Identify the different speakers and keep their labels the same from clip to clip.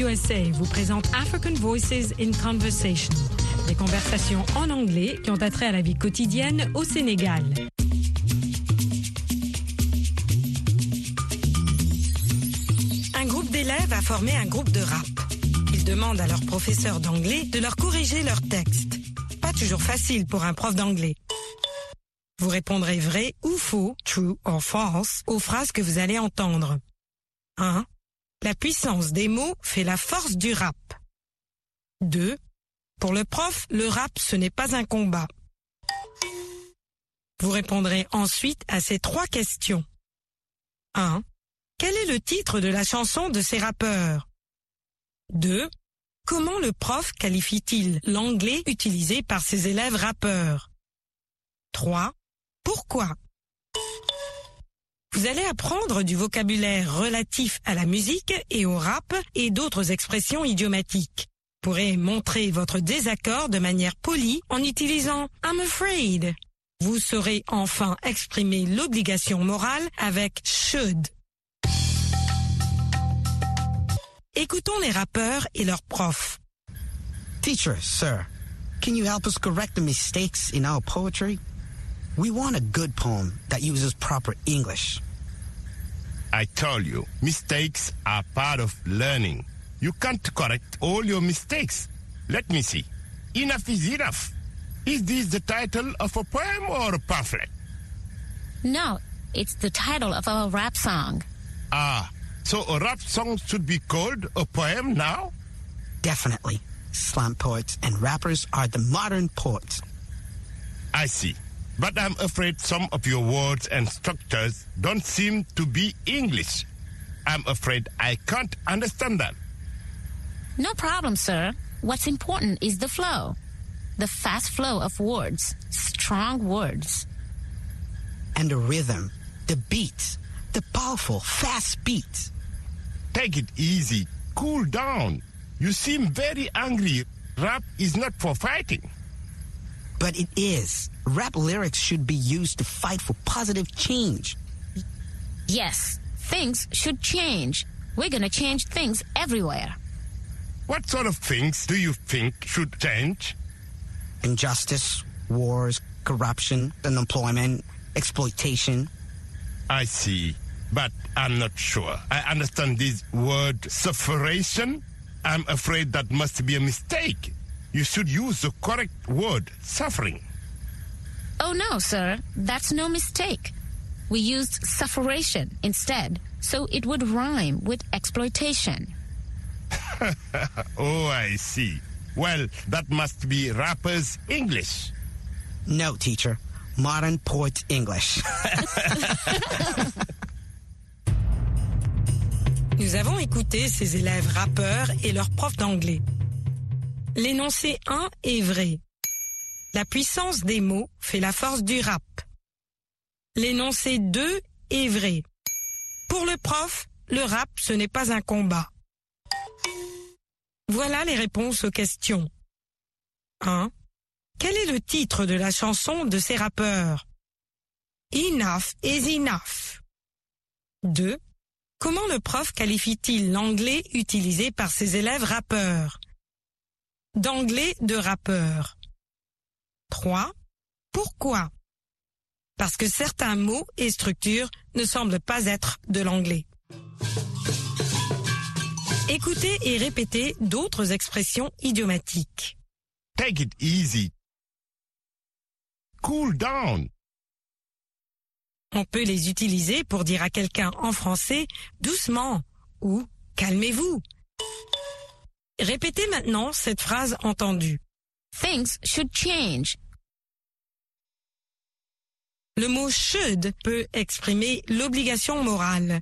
Speaker 1: USA vous présente African Voices in Conversation, des conversations en anglais qui ont attrait à la vie quotidienne au Sénégal. Un groupe d'élèves a formé un groupe de rap. Ils demandent à leur professeur d'anglais de leur corriger leur texte. Pas toujours facile pour un prof d'anglais. Vous répondrez vrai ou faux, true or false, aux phrases que vous allez entendre. 1. La puissance des mots fait la force du rap. 2. Pour le prof, le rap, ce n'est pas un combat. Vous répondrez ensuite à ces trois questions. 1. Quel est le titre de la chanson de ces rappeurs? 2. Comment le prof qualifie-t-il l'anglais utilisé par ses élèves rappeurs? 3. Pourquoi? Vous allez apprendre du vocabulaire relatif à la musique et au rap et d'autres expressions idiomatiques. Vous pourrez montrer votre désaccord de manière polie en utilisant I'm afraid. Vous saurez enfin exprimer l'obligation morale avec should. Écoutons les rappeurs et leurs profs.
Speaker 2: Teacher, sir, can you help us correct the mistakes in our poetry? We want a good poem that uses proper English.
Speaker 3: I told you, mistakes are part of learning. You can't correct all your mistakes. Let me see. Enough is enough. Is this the title of a poem or a pamphlet?
Speaker 4: No, it's the title of a rap song.
Speaker 3: Ah, so a rap song should be called a poem now?
Speaker 2: Definitely. Slam poets and rappers are the modern poets.
Speaker 3: I see. But I'm afraid some of your words and structures don't seem to be English. I'm afraid I can't understand that.
Speaker 4: No problem, sir. What's important is the flow. The fast flow of words, strong words.
Speaker 2: And the rhythm, the beat, the powerful, fast beat.
Speaker 3: Take it easy. Cool down. You seem very angry. Rap is not for fighting.
Speaker 2: But it is. Rap lyrics should be used to fight for positive change.
Speaker 4: Yes, things should change. We're gonna change things everywhere.
Speaker 3: What sort of things do you think should change?
Speaker 2: Injustice, wars, corruption, unemployment, exploitation.
Speaker 3: I see, but I'm not sure. I understand this word sufferation. I'm afraid that must be a mistake. You should use the correct word, suffering.
Speaker 4: Oh no, sir, that's no mistake. We used sufferation instead, so it would rhyme with exploitation.
Speaker 3: oh, I see. Well, that must be rappers' English.
Speaker 2: No, teacher. Modern poet English.
Speaker 1: Nous avons écouté ces élèves rappeurs et leurs profs d'anglais. L'énoncé 1 est vrai. La puissance des mots fait la force du rap. L'énoncé 2 est vrai. Pour le prof, le rap, ce n'est pas un combat. Voilà les réponses aux questions. 1. Quel est le titre de la chanson de ces rappeurs? Enough is enough. 2. Comment le prof qualifie-t-il l'anglais utilisé par ses élèves rappeurs? D'anglais de rappeur. 3. Pourquoi? Parce que certains mots et structures ne semblent pas être de l'anglais. Écoutez et répétez d'autres expressions idiomatiques.
Speaker 3: Take it easy. Cool down.
Speaker 1: On peut les utiliser pour dire à quelqu'un en français doucement ou calmez-vous. Répétez maintenant cette phrase entendue.
Speaker 4: Things should change.
Speaker 1: Le mot should peut exprimer l'obligation morale.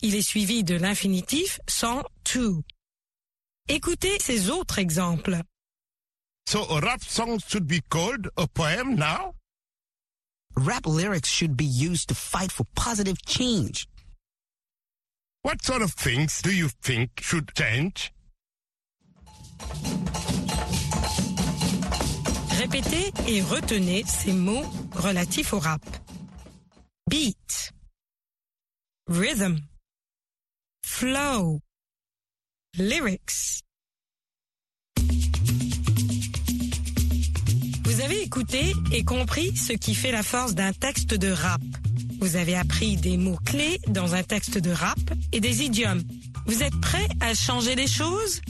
Speaker 1: Il est suivi de l'infinitif sans to. Écoutez ces autres exemples.
Speaker 3: So a rap song should be called a poem now?
Speaker 2: Rap lyrics should be used to fight for positive change.
Speaker 3: What sort of things do you think should change?
Speaker 1: Répétez et retenez ces mots relatifs au rap. Beat, rhythm, flow, lyrics. Vous avez écouté et compris ce qui fait la force d'un texte de rap. Vous avez appris des mots-clés dans un texte de rap et des idiomes. Vous êtes prêt à changer les choses?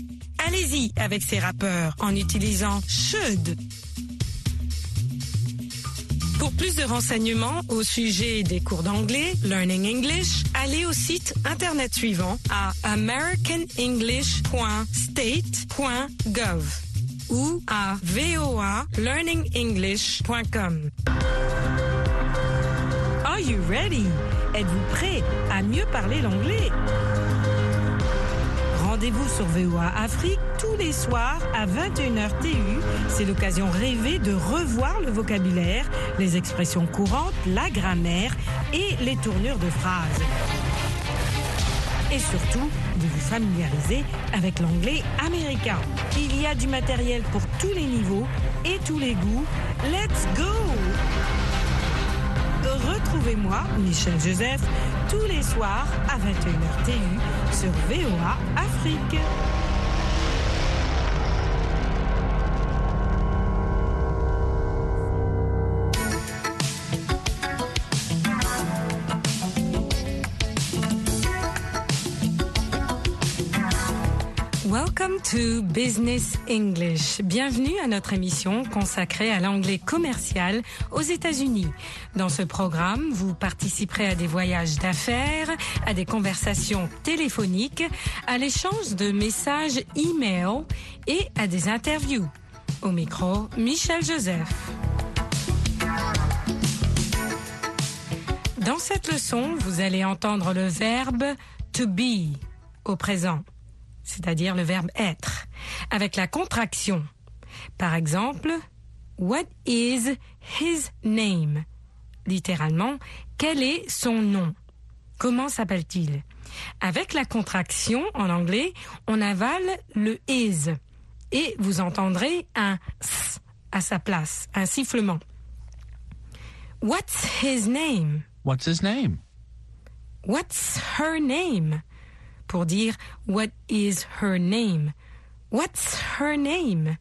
Speaker 1: Allez-y avec ces rappeurs en utilisant should. Pour plus de renseignements au sujet des cours d'anglais, Learning English, allez au site internet suivant à americanenglish.state.gov ou à voalearningenglish.com. Are you ready? Êtes-vous prêt à mieux parler l'anglais? Rendez-vous sur VOA Afrique tous les soirs à 21h TU. C'est l'occasion rêvée de revoir le vocabulaire, les expressions courantes, la grammaire et les tournures de phrases. Et surtout, de vous familiariser avec l'anglais américain. Il y a du matériel pour tous les niveaux et tous les goûts. Let's go! Retrouvez-moi, Michel Joseph, tous les soirs à 21h TU sur VOA Afrique. Welcome to Business English. Bienvenue à notre émission consacrée à l'anglais commercial aux États-Unis. Dans ce programme, vous participerez à des voyages d'affaires, à des conversations téléphoniques, à l'échange de messages e-mail et à des interviews. Au micro, Michel Joseph. Dans cette leçon, vous allez entendre le verbe to be au présent c'est-à-dire le verbe être, avec la contraction. Par exemple, What is his name? Littéralement, quel est son nom? Comment s'appelle-t-il? Avec la contraction en anglais, on avale le is et vous entendrez un s à sa place, un sifflement. What's his name?
Speaker 5: What's his name?
Speaker 1: What's her name? Pour dire What is her name? What's her name?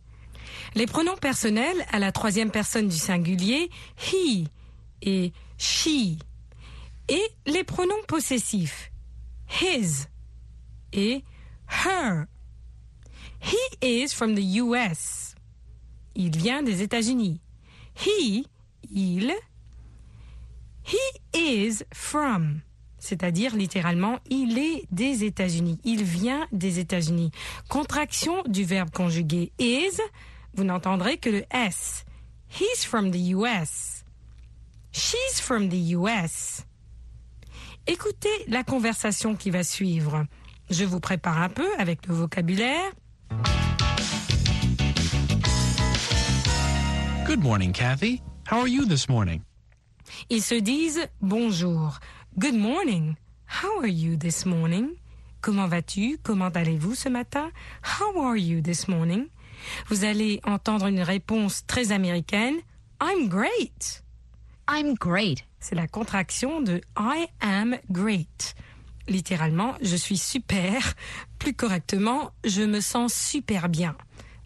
Speaker 1: Les pronoms personnels à la troisième personne du singulier, he et she. Et les pronoms possessifs, his et her. He is from the US. Il vient des États-Unis. He, il. He is from c'est-à-dire littéralement il est des États-Unis, il vient des États-Unis. Contraction du verbe conjugué is, vous n'entendrez que le S. He's from the US. She's from the US. Écoutez la conversation qui va suivre. Je vous prépare un peu avec le vocabulaire.
Speaker 5: Good morning, Kathy. How are you this morning?
Speaker 1: Ils se disent bonjour. Good morning. How are you this morning? Comment vas-tu? Comment allez-vous ce matin? How are you this morning? Vous allez entendre une réponse très américaine. I'm great.
Speaker 4: I'm great.
Speaker 1: C'est la contraction de I am great. Littéralement, je suis super. Plus correctement, je me sens super bien.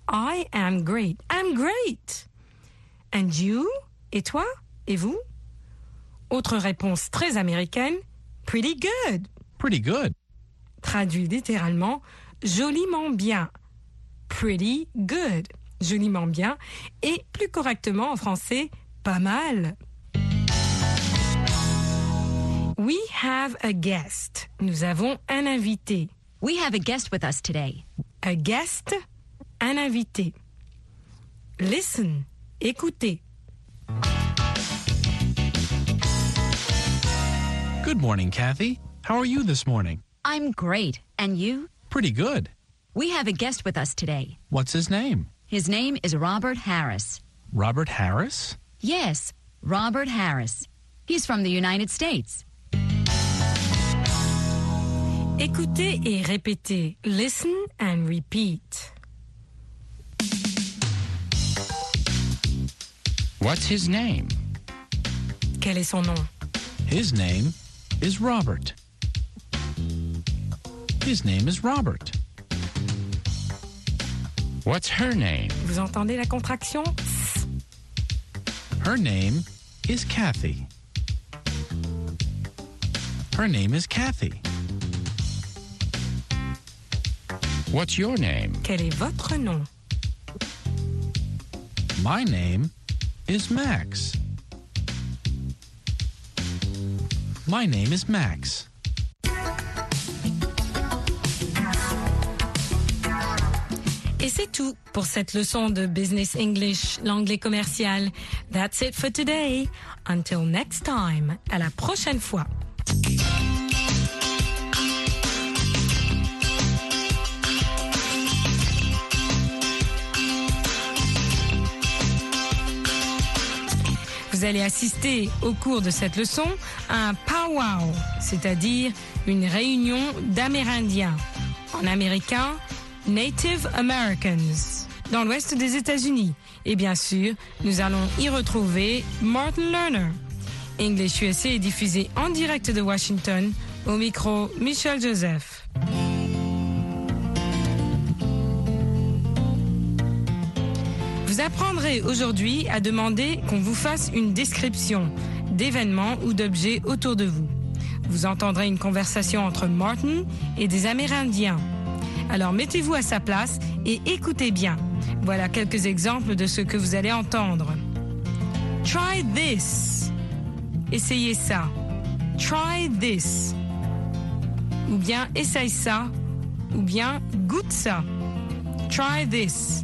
Speaker 1: I am great. I'm great. And you? Et toi? Et vous? Autre réponse très américaine, pretty good.
Speaker 5: Pretty good.
Speaker 1: Traduit littéralement, joliment bien. Pretty good. Joliment bien. Et plus correctement en français, pas mal. We have a guest. Nous avons un invité.
Speaker 4: We have a guest with us today.
Speaker 1: A guest, un invité. Listen, écoutez.
Speaker 5: Good morning, Kathy. How are you this morning?
Speaker 4: I'm great. And you?
Speaker 5: Pretty good.
Speaker 4: We have a guest with us today.
Speaker 5: What's his name?
Speaker 4: His name is Robert Harris.
Speaker 5: Robert Harris?
Speaker 4: Yes, Robert Harris. He's from the United States.
Speaker 1: Écoutez et répétez. Listen and repeat.
Speaker 6: What's his name?
Speaker 1: Quel est son nom?
Speaker 5: His name is Robert. His name is Robert.
Speaker 6: What's her name?
Speaker 1: Vous entendez la contraction
Speaker 5: Her name is Kathy. Her name is Kathy.
Speaker 6: What's your name?
Speaker 1: Quel est votre nom
Speaker 5: My name is Max. My name is Max.
Speaker 1: Et c'est tout pour cette leçon de Business English, l'anglais commercial. That's it for today. Until next time. À la prochaine fois. Vous allez assister au cours de cette leçon à un powwow, c'est-à-dire une réunion d'Amérindiens. En américain, Native Americans, dans l'ouest des États-Unis. Et bien sûr, nous allons y retrouver Martin Lerner. English USA est diffusé en direct de Washington. Au micro, Michel Joseph. Vous apprendrez aujourd'hui à demander qu'on vous fasse une description d'événements ou d'objets autour de vous. Vous entendrez une conversation entre Martin et des Amérindiens. Alors mettez-vous à sa place et écoutez bien. Voilà quelques exemples de ce que vous allez entendre. Try this. Essayez ça. Try this. Ou bien essaye ça. Ou bien goûte ça. Try this.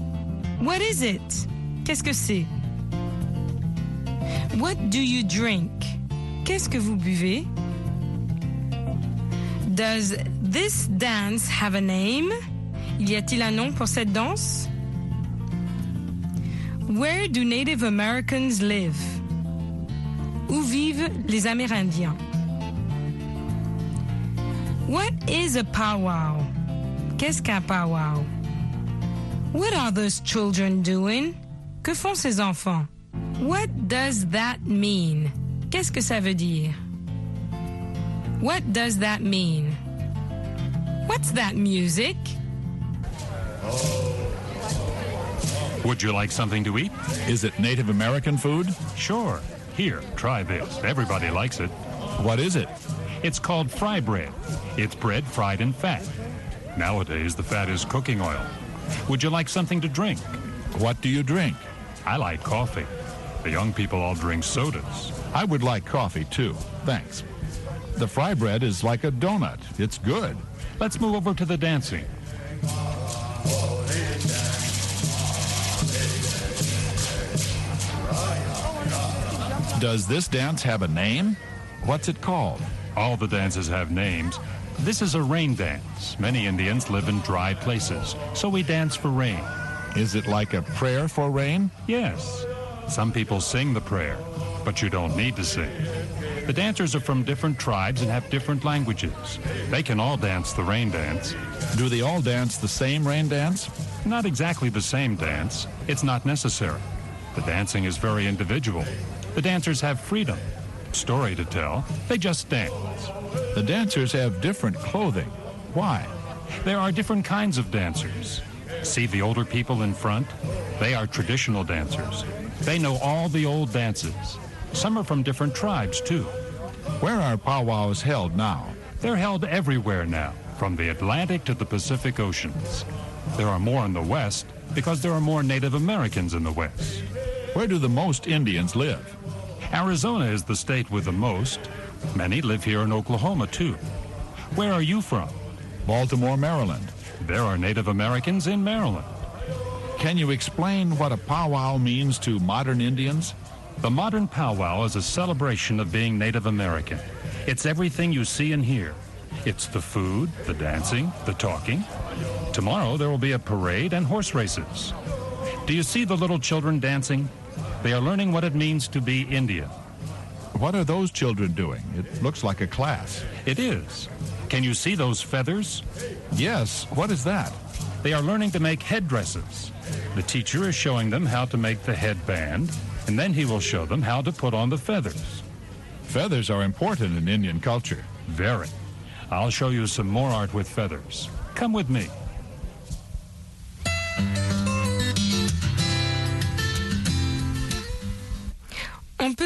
Speaker 1: What is it? Qu'est-ce que c'est? What do you drink? Qu'est-ce que vous buvez? Does this dance have a name? Y a-t-il un nom pour cette danse? Where do Native Americans live? Où vivent les Amérindiens? What is a powwow? Qu'est-ce qu'un powwow? What are those children doing? Que font ces enfants? What does that mean? Qu'est-ce que ça veut dire? What does that mean? What's that music?
Speaker 7: Would you like something to eat?
Speaker 8: Is it Native American food?
Speaker 7: Sure. Here, try this. Everybody likes it.
Speaker 8: What is it?
Speaker 7: It's called fry bread. It's bread fried in fat. Nowadays, the fat is cooking oil. Would you like something to drink?
Speaker 8: What do you drink?
Speaker 7: I like coffee. The young people all drink sodas.
Speaker 8: I would like coffee too. Thanks. The fry bread is like a donut. It's good.
Speaker 7: Let's move over to the dancing.
Speaker 8: Does this dance have a name? What's it called?
Speaker 7: All the dances have names. This is a rain dance. Many Indians live in dry places, so we dance for rain.
Speaker 8: Is it like a prayer for rain?
Speaker 7: Yes. Some people sing the prayer, but you don't need to sing. The dancers are from different tribes and have different languages. They can all dance the rain dance.
Speaker 8: Do they all dance the same rain dance?
Speaker 7: Not exactly the same dance. It's not necessary. The dancing is very individual. The dancers have freedom. Story to tell. They just dance.
Speaker 8: The dancers have different clothing. Why?
Speaker 7: There are different kinds of dancers. See the older people in front? They are traditional dancers. They know all the old dances. Some are from different tribes, too.
Speaker 8: Where are powwows held now?
Speaker 7: They're held everywhere now, from the Atlantic to the Pacific Oceans. There are more in the West because there are more Native Americans in the West.
Speaker 8: Where do the most Indians live?
Speaker 7: Arizona is the state with the most. Many live here in Oklahoma, too. Where are you from?
Speaker 8: Baltimore, Maryland.
Speaker 7: There are Native Americans in Maryland.
Speaker 8: Can you explain what a powwow means to modern Indians?
Speaker 7: The modern powwow is a celebration of being Native American. It's everything you see and hear. It's the food, the dancing, the talking. Tomorrow there will be a parade and horse races. Do you see the little children dancing? They are learning what it means to be Indian.
Speaker 8: What are those children doing? It looks like a class.
Speaker 7: It is. Can you see those feathers?
Speaker 8: Yes. What is that?
Speaker 7: They are learning to make headdresses. The teacher is showing them how to make the headband, and then he will show them how to put on the feathers.
Speaker 8: Feathers are important in Indian culture.
Speaker 7: Very. I'll show you some more art with feathers. Come with me.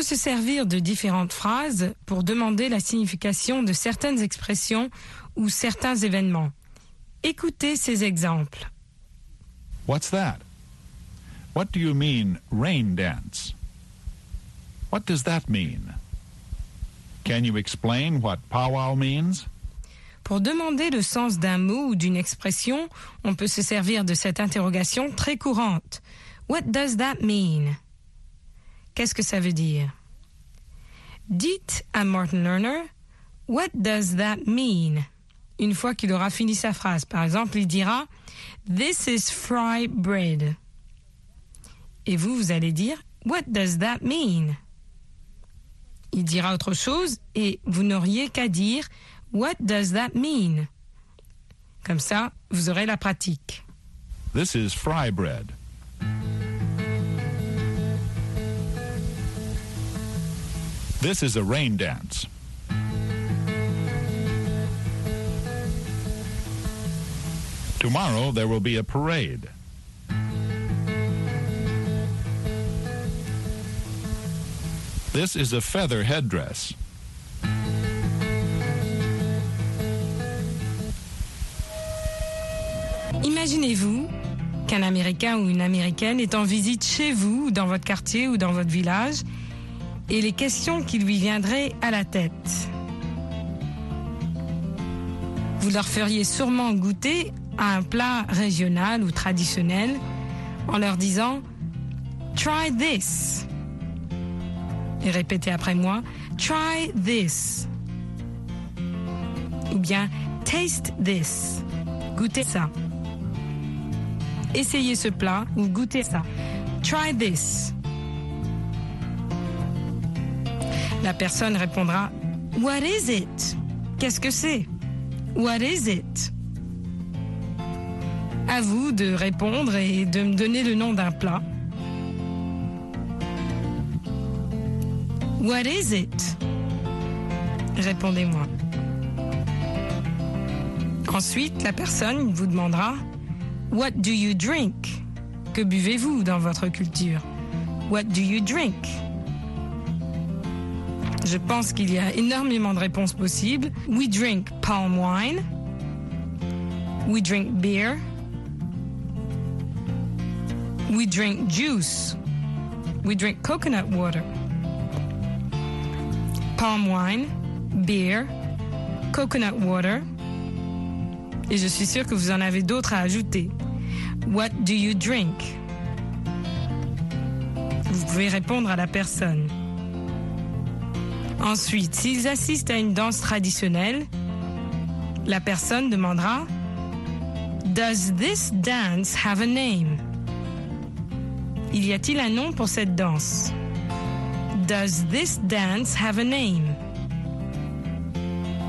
Speaker 1: Se servir de différentes phrases pour demander la signification de certaines expressions ou certains événements. Écoutez ces exemples.
Speaker 8: What's that? What do you mean, rain dance? What does that mean? Can you explain what powwow means?
Speaker 1: Pour demander le sens d'un mot ou d'une expression, on peut se servir de cette interrogation très courante. What does that mean? Qu'est-ce que ça veut dire? Dites à Martin Lerner, What does that mean? Une fois qu'il aura fini sa phrase. Par exemple, il dira, This is fry bread. Et vous, vous allez dire, What does that mean? Il dira autre chose et vous n'auriez qu'à dire, What does that mean? Comme ça, vous aurez la pratique.
Speaker 8: This is fry bread. This is a rain dance. Tomorrow there will be a parade. This is a feather headdress.
Speaker 1: Imaginez-vous qu'un Américain ou une Américaine est en visite chez vous, dans votre quartier ou dans votre village, et les questions qui lui viendraient à la tête. Vous leur feriez sûrement goûter à un plat régional ou traditionnel en leur disant Try this. Et répétez après moi Try this. Ou bien Taste this. Goûtez ça. Essayez ce plat ou goûtez ça. Try this. La personne répondra What is it? Qu'est-ce que c'est? What is it? À vous de répondre et de me donner le nom d'un plat. What is it? Répondez-moi. Ensuite, la personne vous demandera What do you drink? Que buvez-vous dans votre culture? What do you drink? Je pense qu'il y a énormément de réponses possibles. We drink palm wine. We drink beer. We drink juice. We drink coconut water. Palm wine, beer, coconut water. Et je suis sûre que vous en avez d'autres à ajouter. What do you drink? Vous pouvez répondre à la personne. Ensuite, s'ils assistent à une danse traditionnelle, la personne demandera Does this dance have a name? Il y a-t-il un nom pour cette danse? Does this dance have a name?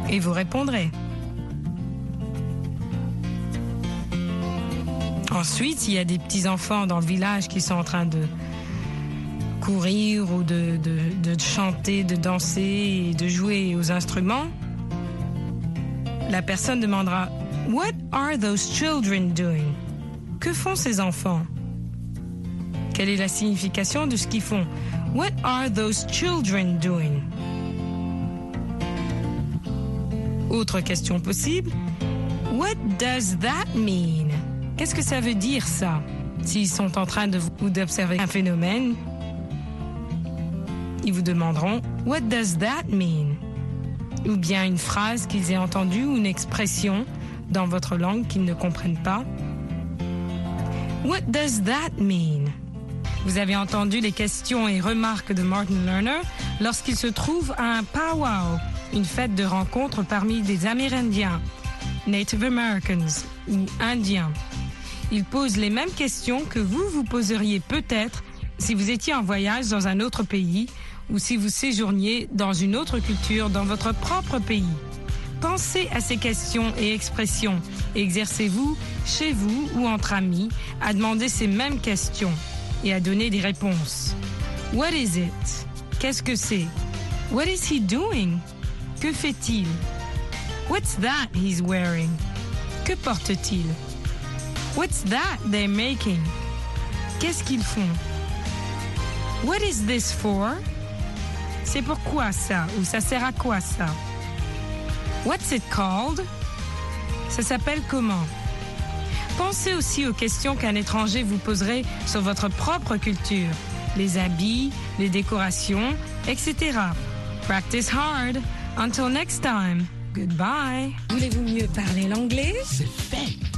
Speaker 1: Et vous répondrez. Ensuite, il y a des petits-enfants dans le village qui sont en train de courir ou de, de, de chanter, de danser et de jouer aux instruments. La personne demandera What are those children doing? Que font ces enfants? Quelle est la signification de ce qu'ils font? What are those children doing? Autre question possible. What does that mean? Qu'est-ce que ça veut dire ça? S'ils sont en train de ou d'observer un phénomène, ils vous demanderont What does that mean? Ou bien une phrase qu'ils aient entendue ou une expression dans votre langue qu'ils ne comprennent pas. What does that mean? Vous avez entendu les questions et remarques de Martin Lerner lorsqu'il se trouve à un powwow, une fête de rencontre parmi des Amérindiens, Native Americans ou Indiens. Il pose les mêmes questions que vous vous poseriez peut-être si vous étiez en voyage dans un autre pays ou si vous séjourniez dans une autre culture dans votre propre pays. Pensez à ces questions et expressions exercez-vous, chez vous ou entre amis, à demander ces mêmes questions et à donner des réponses. What is it? Qu'est-ce que c'est? What is he doing? Que fait-il? What's that he's wearing? Que porte-t-il? What's that they're making? Qu'est-ce qu'ils font? What is this for? C'est pourquoi ça? Ou ça sert à quoi ça? What's it called? Ça s'appelle comment? Pensez aussi aux questions qu'un étranger vous poserait sur votre propre culture, les habits, les décorations, etc. Practice hard. Until next time. Goodbye. Voulez-vous mieux parler l'anglais?
Speaker 2: C'est fait.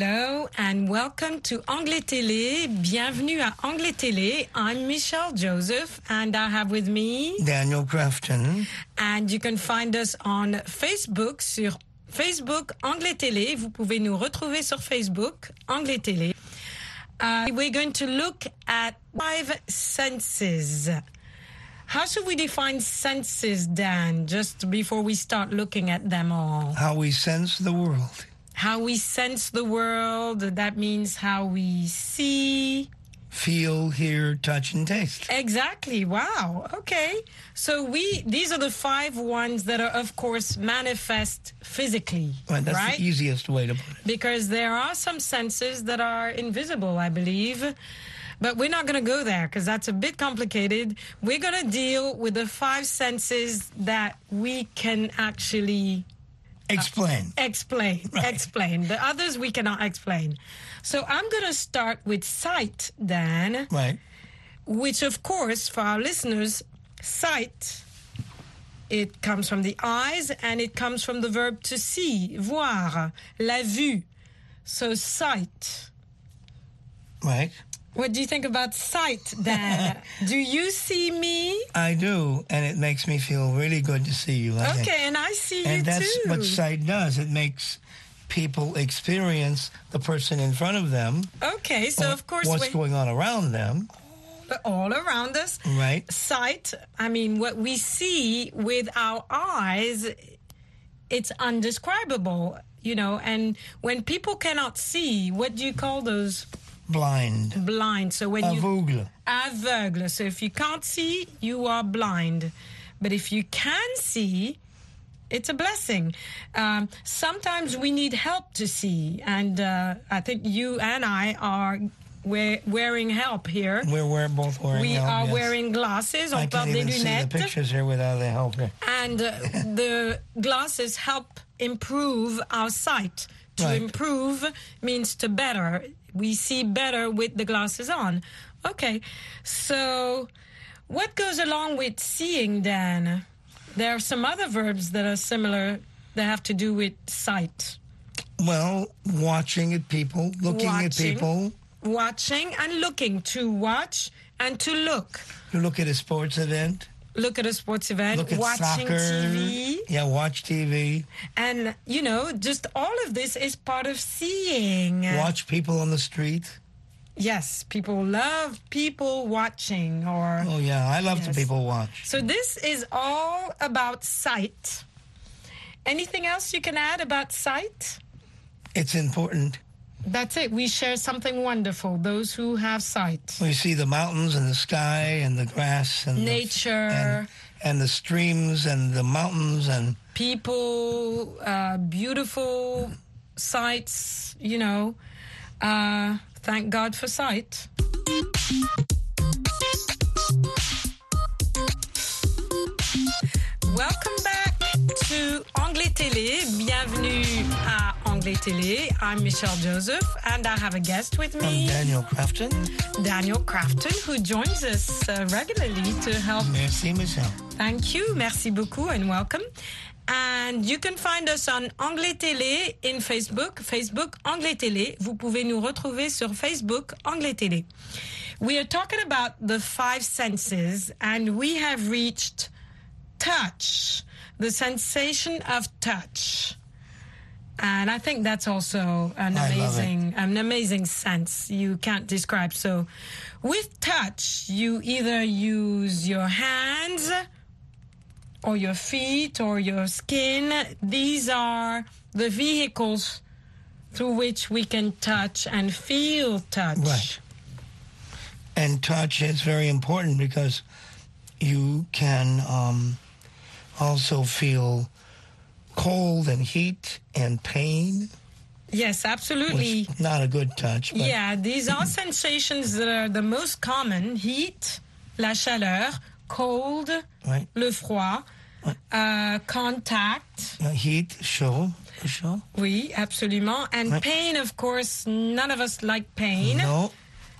Speaker 1: Hello and welcome to Anglais Télé. Bienvenue à Anglais Télé. I'm Michelle Joseph and I have with me
Speaker 9: Daniel Crafton.
Speaker 1: and you can find us on Facebook sur Facebook Anglais Télé. Vous pouvez nous retrouver sur Facebook Anglais Télé. Uh, we're going to look at five senses. How should we define senses, Dan, just before we start looking at them all?
Speaker 9: How we sense the world.
Speaker 1: How we sense the world, that means how we see.
Speaker 9: Feel, hear, touch, and taste.
Speaker 1: Exactly. Wow. Okay. So we these are the five ones that are of course manifest physically,
Speaker 9: Right, that's
Speaker 1: right?
Speaker 9: the easiest way to put it.
Speaker 1: because there are some senses that are invisible, I believe. But we're not going to go there because that's a bit complicated. We're going to deal with the five senses that we can actually
Speaker 9: Explain.
Speaker 1: Uh, explain.
Speaker 9: Right.
Speaker 1: Explain. The others we cannot explain. So I'm going to start with sight, then.
Speaker 9: right.
Speaker 1: which of course for our listeners, sight it comes from the eyes and it comes from the verb to see, voir, la vue. So sight.
Speaker 9: Right.
Speaker 1: What do you think about sight, Dan? do you see me?
Speaker 9: I do, and it makes me feel really good to see you. Think.
Speaker 1: Okay, and I see you. too.
Speaker 9: And that's what sight does. It makes people experience the person in front of them.
Speaker 1: okay, so of course
Speaker 9: what's
Speaker 1: when-
Speaker 9: going on around them.
Speaker 1: but all around us.
Speaker 9: Right.
Speaker 1: Sight, I mean, what we see with our eyes, it's undescribable, you know. And when people cannot see, what do you call those?
Speaker 9: Blind.
Speaker 1: Blind. So when you
Speaker 9: Aveugle.
Speaker 1: aveugle. So if you can't see, you are blind. But if you can see, it's a blessing. Um, sometimes we need help to see, and uh, I think you and I are we're wearing help here.
Speaker 9: We're, we're both wearing
Speaker 1: We
Speaker 9: help,
Speaker 1: are
Speaker 9: yes.
Speaker 1: wearing glasses.
Speaker 9: I can't
Speaker 1: des
Speaker 9: even see the pictures here without the help.
Speaker 1: And uh, the glasses help improve our sight. To
Speaker 9: Right.
Speaker 1: improve means to better. We see better with the glasses on. Okay. So, what goes along with seeing then? There are some other verbs that are similar that have to do with sight.
Speaker 9: Well, watching at people, looking at people.
Speaker 1: Watching and looking. To watch and to look.
Speaker 9: You look at a sports event.
Speaker 1: Look at a sports event,
Speaker 9: Look at
Speaker 1: watching
Speaker 9: soccer.
Speaker 1: TV.
Speaker 9: Yeah, watch TV.
Speaker 1: And, you know, just all of this is part of seeing.
Speaker 9: Watch people on the street.
Speaker 1: Yes, people love people watching or.
Speaker 9: Oh yeah, I love
Speaker 1: Yes.
Speaker 9: to people watch.
Speaker 1: So this is all about sight. Anything else you can add about sight?
Speaker 9: It's important.
Speaker 1: That's it. We share something wonderful. Those who have sight.
Speaker 9: We see the mountains and the sky and the grass and the-
Speaker 1: Nature.
Speaker 9: and, and the streams and the mountains and
Speaker 1: People, uh, beautiful sights, you know. Uh, thank God for sight. Welcome back to Anglais Télé. Bienvenue à Télé. I'm Michelle Joseph, and I have a guest with
Speaker 9: I'm
Speaker 1: me,
Speaker 9: Daniel Crafton.
Speaker 1: Daniel Crafton, who joins us uh, regularly to help
Speaker 9: Merci, Michelle.
Speaker 1: Thank you. Merci beaucoup and welcome. And you can find us on Anglais Télé in Facebook. Facebook Anglais Télé. Vous pouvez nous retrouver sur Facebook Anglais Télé. We are talking about the five senses and we have reached touch, the sensation of touch. And I think that's also an amazing, an amazing sense you can't describe. So, with touch, you either use your hands or your feet or your skin. These are the vehicles through which we can touch and feel touch.
Speaker 9: Right. And touch is very important because you can um, also feel cold and heat and pain.
Speaker 1: Yes, absolutely.
Speaker 9: Not a good touch. But
Speaker 1: Yeah, these are sensations that are the most common heat, la chaleur, cold,
Speaker 9: Right.
Speaker 1: le froid, uh, contact.
Speaker 9: uh, heat, chaud, chaud.
Speaker 1: Oui, absolument. And
Speaker 9: Right.
Speaker 1: pain, of course, none of us like pain.
Speaker 9: No.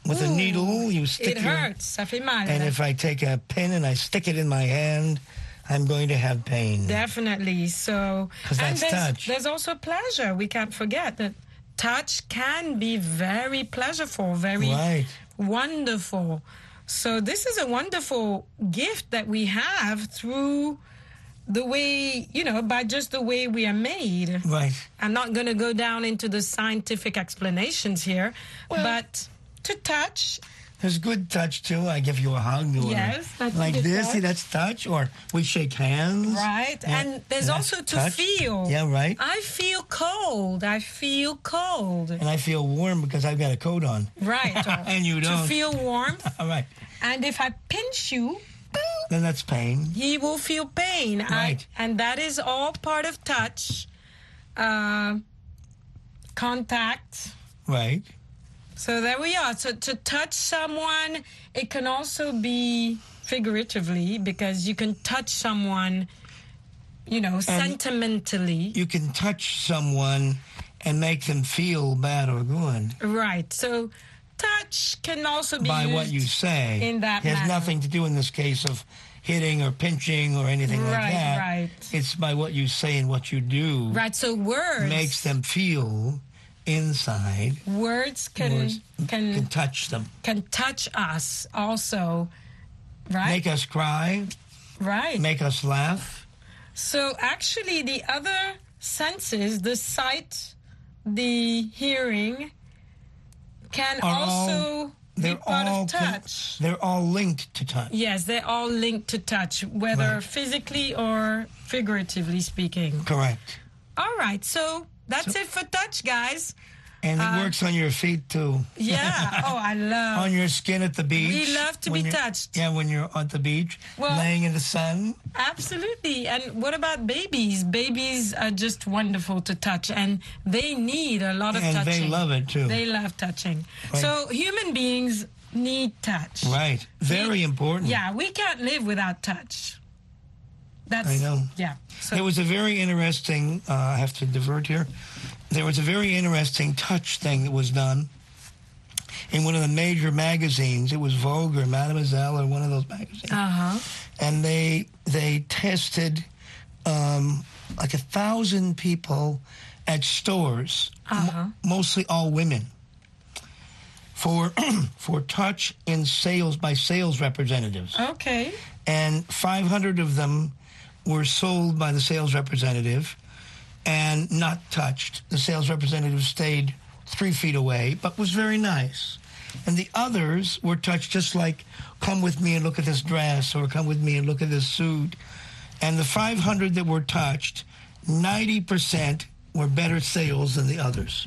Speaker 9: With a needle, you stick
Speaker 1: It
Speaker 9: your.
Speaker 1: hurts, ça fait mal.
Speaker 9: And if I take a pin and I stick it in my hand, I'm going to have pain.
Speaker 1: Definitely. So,
Speaker 9: 'Cause
Speaker 1: and
Speaker 9: that's
Speaker 1: there's,
Speaker 9: touch.
Speaker 1: there's also pleasure. We can't forget that touch can be very pleasureful, very
Speaker 9: Right.
Speaker 1: wonderful. So, this is a wonderful gift that we have through the way, you know, by just the way we are made.
Speaker 9: Right.
Speaker 1: I'm not going to go down into the scientific explanations here, but to touch
Speaker 9: There's good touch too. I give you a hug.
Speaker 1: Yes, that's
Speaker 9: like this. See,
Speaker 1: touch.
Speaker 9: that's touch. Or we shake hands.
Speaker 1: Right.
Speaker 9: Yeah,
Speaker 1: And there's
Speaker 9: that's
Speaker 1: also to
Speaker 9: touch.
Speaker 1: feel.
Speaker 9: Yeah, right.
Speaker 1: I feel cold. I feel cold.
Speaker 9: And I feel warm because I've got a coat on.
Speaker 1: Right.
Speaker 9: And you don't.
Speaker 1: feel warmth.
Speaker 9: All right.
Speaker 1: And if I pinch you,
Speaker 9: Then that's pain.
Speaker 1: he will feel pain. I-
Speaker 9: Right.
Speaker 1: and that is all part of touch. Uh, contact.
Speaker 9: Right.
Speaker 1: So there we are. So to touch someone, it can also be figuratively because you can touch someone, you know, sentimentally.
Speaker 9: You can touch someone and make them feel bad or good
Speaker 1: Right. So touch can also be
Speaker 9: by what you say.
Speaker 1: in that
Speaker 9: it has
Speaker 1: manner.
Speaker 9: nothing to do in this case of hitting or pinching or anything like
Speaker 1: Right,
Speaker 9: that.
Speaker 1: right.
Speaker 9: It's by what you say and what you do
Speaker 1: Right. So words
Speaker 9: makes them feel inside.
Speaker 1: words can
Speaker 9: Words
Speaker 1: can
Speaker 9: can touch them.
Speaker 1: can touch us also. Right.
Speaker 9: Make us cry,
Speaker 1: right.
Speaker 9: make us laugh.
Speaker 1: So actually, the other senses, the sight, the hearing, can
Speaker 9: Are
Speaker 1: also
Speaker 9: all,
Speaker 1: be
Speaker 9: they're
Speaker 1: part
Speaker 9: all
Speaker 1: of touch.
Speaker 9: they're all linked to touch.
Speaker 1: Yes, they're all linked to touch, whether
Speaker 9: Right.
Speaker 1: physically or figuratively speaking.
Speaker 9: Correct.
Speaker 1: All right, so that's it for touch, guys.
Speaker 9: And it
Speaker 1: Uh,
Speaker 9: works on your feet too.
Speaker 1: Yeah. oh, I love.
Speaker 9: on your skin at the beach.
Speaker 1: We love to be touched.
Speaker 9: Yeah, when you're at the beach,
Speaker 1: Well-
Speaker 9: laying in the sun.
Speaker 1: Absolutely. And what about babies? Babies are just wonderful to touch and they need a lot of
Speaker 9: And they
Speaker 1: touching.
Speaker 9: love it, too.
Speaker 1: They love touching.
Speaker 9: Right.
Speaker 1: So human beings need touch.
Speaker 9: Right. Very important.
Speaker 1: Yeah, we can't live without touch. That's
Speaker 9: I know.
Speaker 1: Yeah. So
Speaker 9: There was a very interesting, uh, I have to divert here. There was a very interesting touch thing that was done in one of the major magazines. It was Vogue or Mademoiselle or one of those magazines.
Speaker 1: uh-huh.
Speaker 9: and they they tested um, like a thousand people at stores,
Speaker 1: Uh-huh.
Speaker 9: mostly all women, for for touch in sales by sales representatives,
Speaker 1: Okay.
Speaker 9: and 500 of them were sold by the sales representative and not touched. The sales representative stayed three feet away, but was very nice. And the others were touched just like, come with me and look at this dress, or come with me and look at this suit. And the 500 that were touched, 90% were better sales than the others.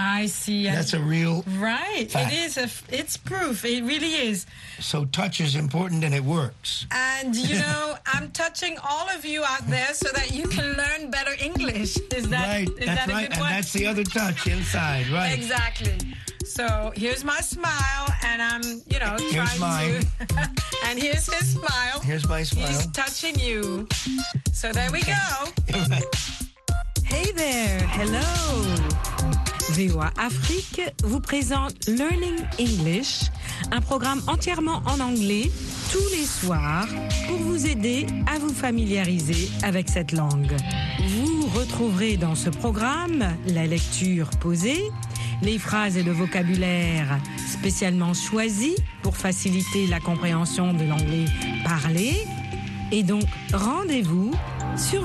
Speaker 1: I see.
Speaker 9: That's a real.
Speaker 1: right.
Speaker 9: fact.
Speaker 1: It is a. it's proof. It really is.
Speaker 9: So touch is important and it works.
Speaker 1: And you know, I'm touching all of you out there so that you can learn better English. Is that
Speaker 9: right,
Speaker 1: is
Speaker 9: that's
Speaker 1: that a
Speaker 9: right.
Speaker 1: good
Speaker 9: And
Speaker 1: one?
Speaker 9: that's the other touch inside, right?
Speaker 1: Exactly. So here's my smile, and I'm, you know,
Speaker 9: Here's
Speaker 1: trying to. and here's his smile.
Speaker 9: Here's my smile.
Speaker 1: He's touching you. So there we go.
Speaker 10: Hey there, hello. VOA Afrique vous présente Learning English, un programme entièrement en anglais tous les soirs pour vous aider à vous familiariser avec cette langue. Vous retrouverez dans ce programme la lecture posée, les phrases et le vocabulaire spécialement choisis pour faciliter la compréhension de l'anglais parlé. Et donc, rendez-vous sur